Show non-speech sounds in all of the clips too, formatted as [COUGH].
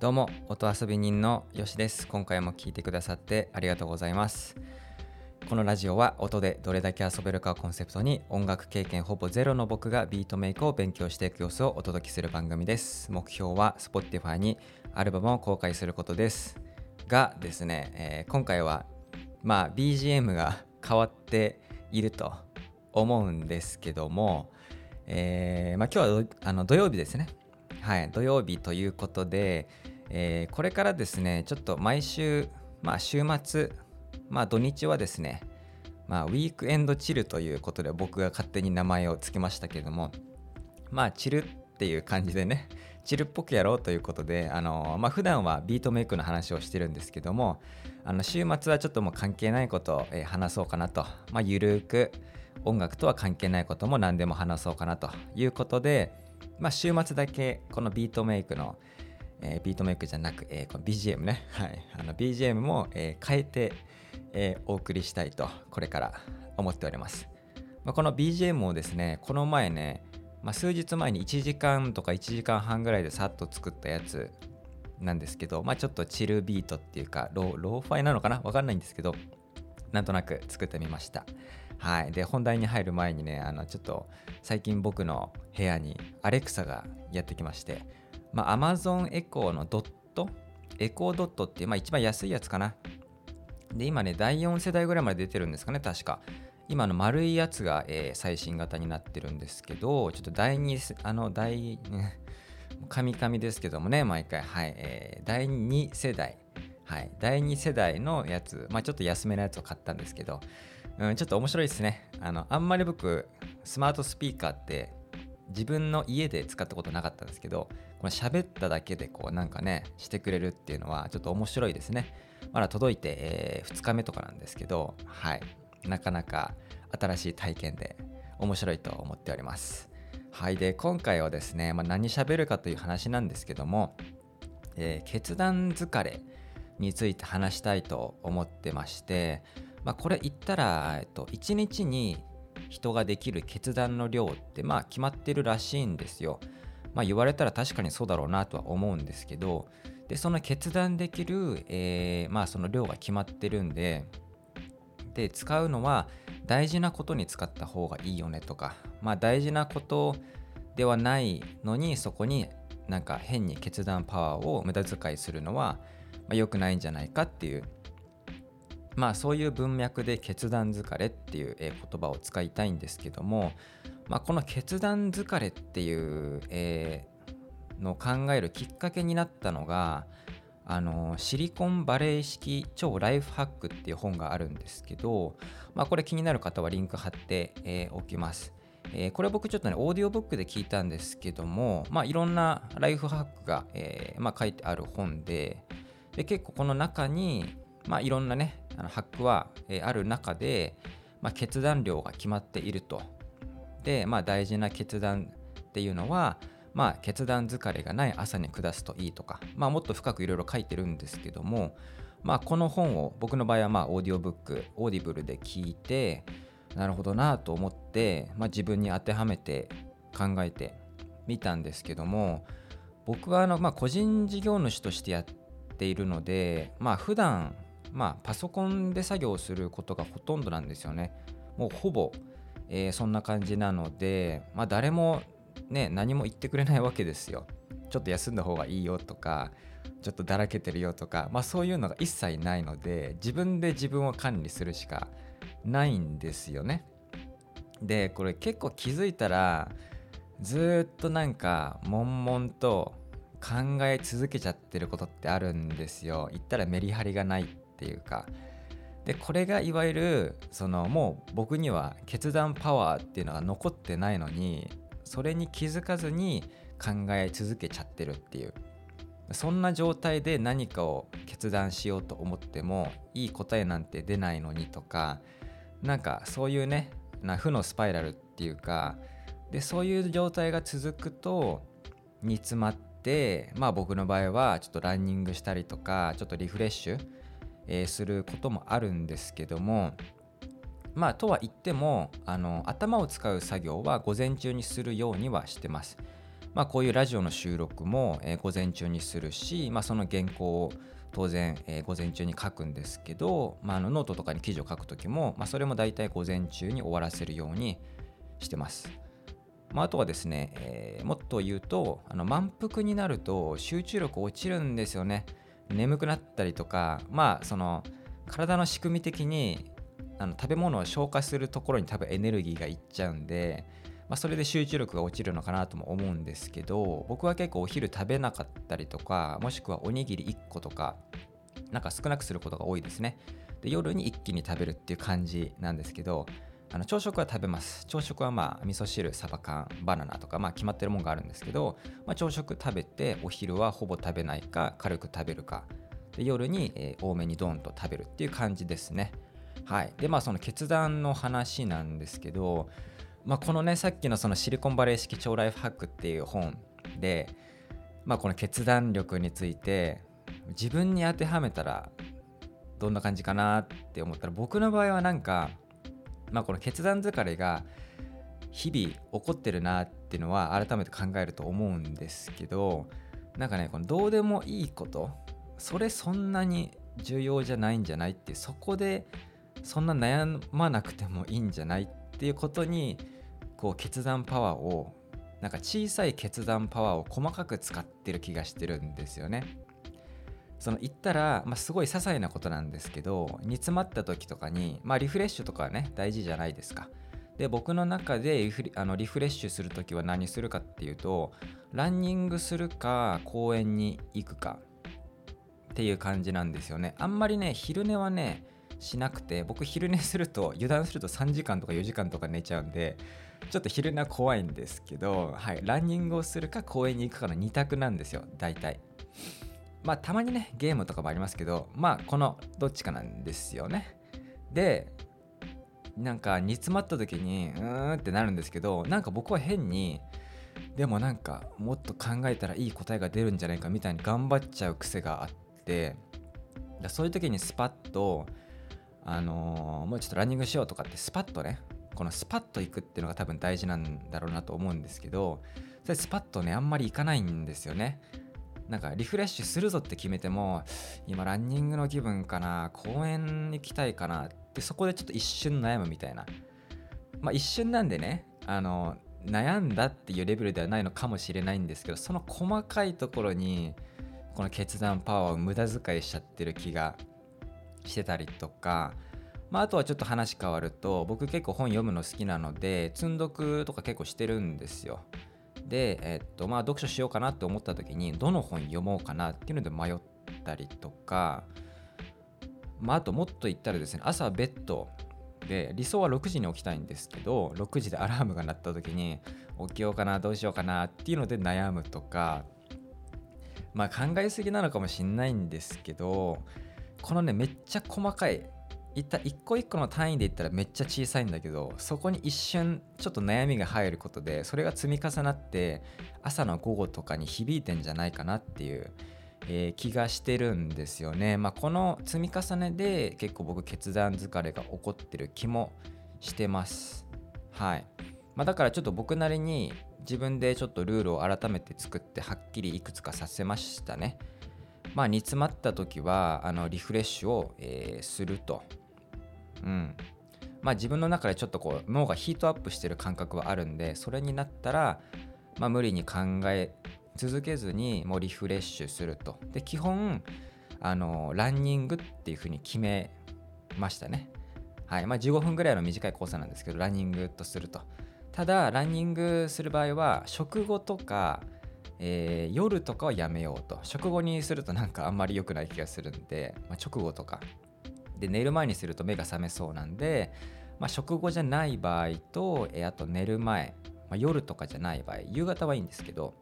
どうも音遊び人のよしです。今回も聞いてくださってありがとうございます。このラジオは音でどれだけ遊べるかをコンセプトに音楽経験ほぼゼロの僕がビートメイクを勉強していく様子をお届けする番組です。目標は Spotify にアルバムを公開することです。がですね、えー、今回はまあ BGM が変わっていると思うんですけども、えー、まあ、今日はあの土曜日ですね。はい土曜日ということで、えー、これからですねちょっと毎週まあ週末まあ土日はですねまあウィークエンドチルということで僕が勝手に名前を付けましたけれどもまあチルっていう感じでね [LAUGHS] チルっぽくやろうということであのまあ普段はビートメイクの話をしてるんですけどもあの週末はちょっともう関係ないことを、話そうかなとまあゆるく音楽とは関係ないことも何でも話そうかなということでまあ週末だけこのビートメイクのえー、ビートメイクじゃなく、えー、この BGM ね、はい、あの BGM も、えー、変えて、えお送りしたいとこれから思っております、まあ、この BGM をですねこの前ね、まあ、数日前に1時間とか1時間半ぐらいでさっと作ったやつなんですけど、まあ、ちょっと chill beat っていうか lo-fi なのかな？わかんないんですけどなんとなく作ってみました。はい。で、本題に入る前にね、あの、ちょっと最近僕の部屋にアレクサがやってきまして、まあ、Amazon エコーのドット、エコードットっていう、まあ、一番安いやつかな。で、今ね、第4世代ぐらいまで出てるんですかね、確か。今の丸いやつが、えー、最新型になってるんですけど、ちょっと第2、あの、第、カミカミですけどもね、毎回、はい、えー、第2世代、はい、第2世代のやつ、まあちょっと安めのやつを買ったんですけど、うん、ちょっと面白いですね。あの、あんまり僕、スマートスピーカーって自分の家で使ったことなかったんですけど、この喋っただけでこうなんかね、してくれるっていうのはちょっと面白いですね。まだ届いて、えー、2日目とかなんですけど、はい。なかなか新しい体験で面白いと思っております。はい。で、今回はですね、まあ、何喋るかという話なんですけども、えー、決断疲れについて話したいと思ってまして、まあ、これ言ったら、えっと、1日に人ができる決断の量ってまあ決まってるらしいんですよ。まあ言われたら確かにそうだろうなとは思うんですけどでその決断できる、えー、まあその量が決まってるんでで使うのは大事なことに使った方がいいよねとかまあ大事なことではないのにそこになんか変に決断パワーを無駄遣いするのは良、まあ、くないんじゃないかっていうまあそういう文脈で決断疲れっていう言葉を使いたいんですけども、まあ、この決断疲れっていう、のを考えるきっかけになったのがあのシリコンバレー式超ライフハックっていう本があるんですけど、まあ、これ気になる方はリンク貼って、え、おきます。えー、これ僕ちょっとね、オーディオブックで聞いたんですけども、まあ、いろんなライフハックが、えーまあ、書いてある本でで、結構この中に、まあ、いろんなね、あのハックは、えある中で、まあ、決断量が決まっていると。で、まあ、大事な決断っていうのは、まあ、決断疲れがない朝に下すといいとか、まあ、もっと深くいろいろ書いてるんですけども、まあ、この本を僕の場合はまあオーディオブック Audible で聞いてなるほどなと思って、まあ、自分に当てはめて考えてみたんですけども僕はあの、まあ、個人事業主としてやっているので、まあ普段まあ、パソコンで作業することがほとんどなんですよね。もうほぼ、えー、そんな感じなので、まあ、誰もね、何も言ってくれないわけですよ。ちょっと休んだ方がいいよとか、ちょっとだらけてるよとか、まあそういうのが一切ないので、自分で自分を管理するしかないんですよね。で、これ結構気づいたら、ずっとなんか悶々と考え続けちゃってることってあるんですよ。言ったらメリハリがないっていうか。でこれがいわゆるそのもう僕には決断パワーっていうのが残ってないのにそれに気づかずに考え続けちゃってるっていう。そんな状態で何かを決断しようと思ってもいい答えなんて出ないのにとかなんかそういうねな負のスパイラルっていうかでそういう状態が続くと煮詰まってまあ僕の場合はちょっとランニングしたりとかちょっとリフレッシュえー、することもあるんですけどもまあとは言ってもあの頭を使う作業は午前中にするようにはしてます。まあ、こういうラジオの収録も、えー、午前中にするし、まあ、その原稿を当然、えー、午前中に書くんですけど、まあ、あのノートとかに記事を書く時も、まあ、それも大体午前中に終わらせるようにしてます。まあ、あとはですね、えー、もっと言うとあの満腹になると集中力落ちるんですよね。眠くなったりとかまあその体の仕組み的にあの食べ物を消化するところに多分エネルギーがいっちゃうんで、まあ、それで集中力が落ちるのかなとも思うんですけど僕は結構お昼食べなかったりとかもしくはおにぎり1個とかなんか少なくすることが多いですね。で夜に一気に食べるっていう感じなんですけどあの朝食は食べます。朝食はまあ味噌汁サバ缶バナナとかまあ決まってるもんがあるんですけど、まあ、朝食食べてお昼はほぼ食べないか軽く食べるか。で夜に、えー、多めにドーンと食べるっていう感じですね。はい。でまあその決断の話なんですけどまあ、このねさっきのそのシリコンバレー式超ライフハックっていう本で、まあ、この決断力について自分に当てはめたらどんな感じかなって思ったら僕の場合はなんか、まあ、この決断疲れが日々起こってるなっていうのは改めて考えると思うんですけどなんかねこのどうでもいいことそれそんなに重要じゃないんじゃないってそこでそんな悩まなくてもいいんじゃないっっていうことにこう決断パワーをなんか小さい決断パワーを細かく使ってる気がしてるんですよね。その言ったら、まあ、すごい些細なことなんですけど煮詰まった時とかに、まあ、リフレッシュとかはね大事じゃないですか。で僕の中でリフあのリフレッシュする時は何するかっていうとランニングするか公園に行くかっていう感じなんですよね。あんまりね昼寝はねしなくて僕昼寝すると油断すると3時間とか4時間とか寝ちゃうんでちょっと昼寝は怖いんですけど、はい、ランニングをするか公園に行くかの2択なんですよ大体まあたまにねゲームとかもありますけどまあこのどっちかなんですよね。でなんか煮詰まった時にうーんってなるんですけどなんか僕は変にでもなんかもっと考えたらいい答えが出るんじゃないかみたいに頑張っちゃう癖があってだそういう時にスパッとあのー、もうちょっとランニングしようとかってスパッとねこのスパッと行くっていうのが多分大事なんだろうなと思うんですけどそれスパッとねあんまり行かないんですよね。なんかリフレッシュするぞって決めても今ランニングの気分かな公園行きたいかなってそこでちょっと一瞬悩むみたいなまあ一瞬なんでねあの悩んだっていうレベルではないのかもしれないんですけどその細かいところにこの決断パワーを無駄遣いしちゃってる気がしてたりとか、まあ、あとはちょっと話変わると僕結構本読むの好きなので積んどくとか結構してるんですよ。で、えっとまあ、読書しようかなって思った時にどの本読もうかなっていうので迷ったりとか、まあ、あともっと言ったらですね朝ベッドで理想は6時に起きたいんですけど6時でアラームが鳴った時に起きようかなどうしようかなっていうので悩むとかまあ考えすぎなのかもしんないんですけどこのねめっちゃ細かいいった一個一個の単位で言ったらめっちゃ小さいんだけどそこに一瞬ちょっと悩みが入ることでそれが積み重なって朝の午後とかに響いてんじゃないかなっていう、えー、気がしてるんですよね。まあ、この積み重ねで結構僕決断疲れが起こってる気もしてます。はい。まあ、だからちょっと僕なりに自分でちょっとルールを改めて作ってはっきりいくつかさせましたね。まあ、煮詰まった時はあのリフレッシュを、えー、すると。うんまあ、自分の中でちょっとこう脳がヒートアップしてる感覚はあるんでそれになったら、まあ、無理に考え続けずにもうリフレッシュすると。で基本あのランニングっていうふうに決めましたね。はいまあ、15分ぐらいの短いコースなんですけどランニングとすると。ただランニングする場合は食後とかえー、夜とかはやめようと食後にするとなんかあんまり良くない気がするんで、まあ、直後とかで寝る前にすると目が覚めそうなんで、まあ、食後じゃない場合と、え、あと寝る前、まあ、夜とかじゃない場合夕方はいいんですけど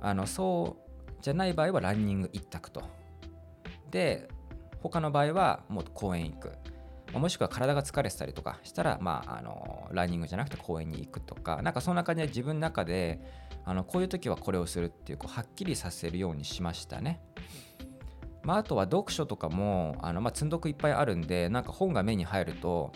あのそうじゃない場合はランニング一択と。で他の場合はもう公園行く。もしくは体が疲れてたりとかしたら、まあ、あのランニングじゃなくて公園に行くとか。なんかそんな感じで自分の中であのこういう時はこれをするっていうこうはっきりさせるようにしましたね。まあ、あとは読書とかもあの、まあ、積んどくいっぱいあるんでなんか本が目に入ると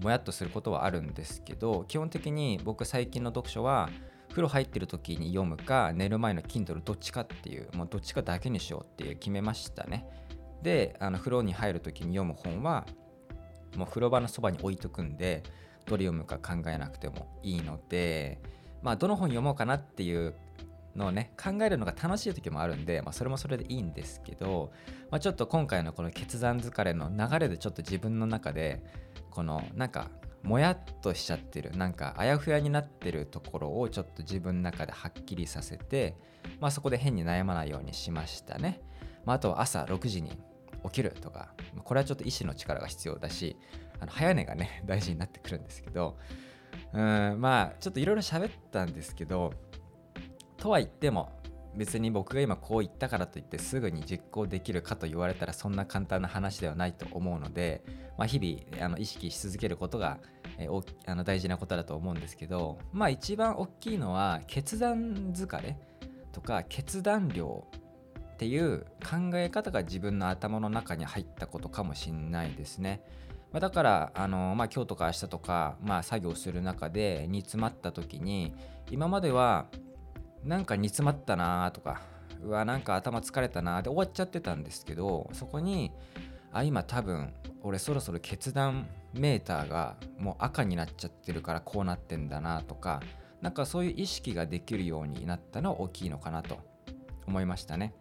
もやっとすることはあるんですけど基本的に僕最近の読書は風呂入ってる時に読むか寝る前の Kindle どっちかっていうもうどっちかだけにしようっていう決めましたね。であの風呂に入る時に読む本はもう風呂場のそばに置いとくんでどれ読むか考えなくてもいいのでまあどの本読もうかなっていうのね考えるのが楽しい時もあるんで、まあ、それもそれでいいんですけど、まあ、ちょっと今回のこの決断疲れの流れでちょっと自分の中でこのなんかもやっとしちゃってるなんかあやふやになってるところをちょっと自分の中ではっきりさせて、まあ、そこで変に悩まないようにしましたね、まあ、あとは朝6時に起きるとかこれはちょっと意志の力が必要だしあの早寝がね大事になってくるんですけどうんまあちょっといろいろ喋ったんですけどとは言っても別に僕が今こう言ったからといってすぐに実行できるかと言われたらそんな簡単な話ではないと思うので、まあ、日々あの意識し続けることが、えー、あの大事なことだと思うんですけどまあ一番大きいのは決断疲れとか決断量っていう考え方が自分の頭の中に入ったことかもしんないですね。ま、だからあの、まあ、今日とか明日とか、まあ、作業する中で煮詰まった時に今まではなんか煮詰まったなとかうわなんか頭疲れたなで終わっちゃってたんですけどそこにあ今多分俺そろそろ決断メーターがもう赤になっちゃってるからこうなってんだなとかなんかそういう意識ができるようになったのは大きいのかなと思いましたね。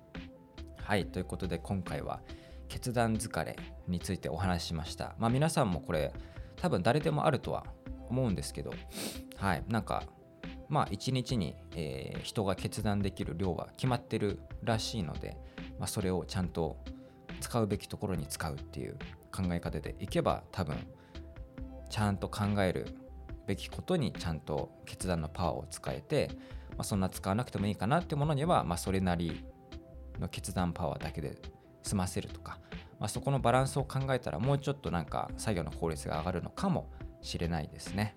はいということで今回は決断疲れについてお話ししました。まあ皆さんもこれ多分誰でもあるとは思うんですけどはいなんかまあ1日に、えー、人が決断できる量は決まってるらしいので、まあ、それをちゃんと使うべきところに使うっていう考え方でいけば多分ちゃんと考えるべきことにちゃんと決断のパワーを使えて、まあ、そんな使わなくてもいいかなってものには、まあ、それなりの決断パワーだけで済ませるとか、まあ、そこのバランスを考えたらもうちょっとなんか作業の効率が上がるのかもしれないですね。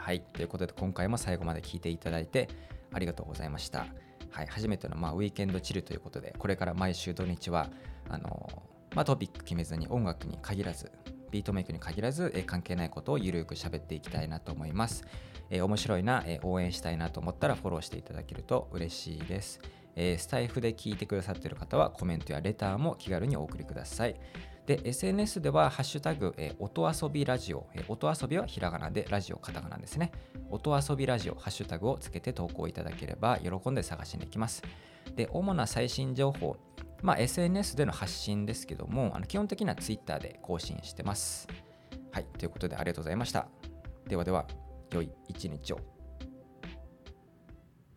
はい、ということで今回も最後まで聞いていただいてありがとうございました。はい、初めての、まあ、ウィーケンドチルということで、これから毎週土日はあのまあ、トピック決めずに音楽に限らず、ビートメイクに限らず、え関係ないことをゆるく喋っていきたいなと思います。えー、面白いな、えー、応援したいなと思ったらフォローしていただけると嬉しいです。えー、スタイフで聞いてくださっている方はコメントやレターも気軽にお送りください。で、SNS では、ハッシュタグ、えー、音遊びラジオ、えー、音遊びはひらがなで、ラジオカタカナですね。音遊びラジオ、ハッシュタグをつけて投稿いただければ、喜んで探しに行きます。で、主な最新情報、まあ、SNS での発信ですけども、あの基本的には Twitter で更新してます。はい、ということでありがとうございました。ではでは、良い一日を。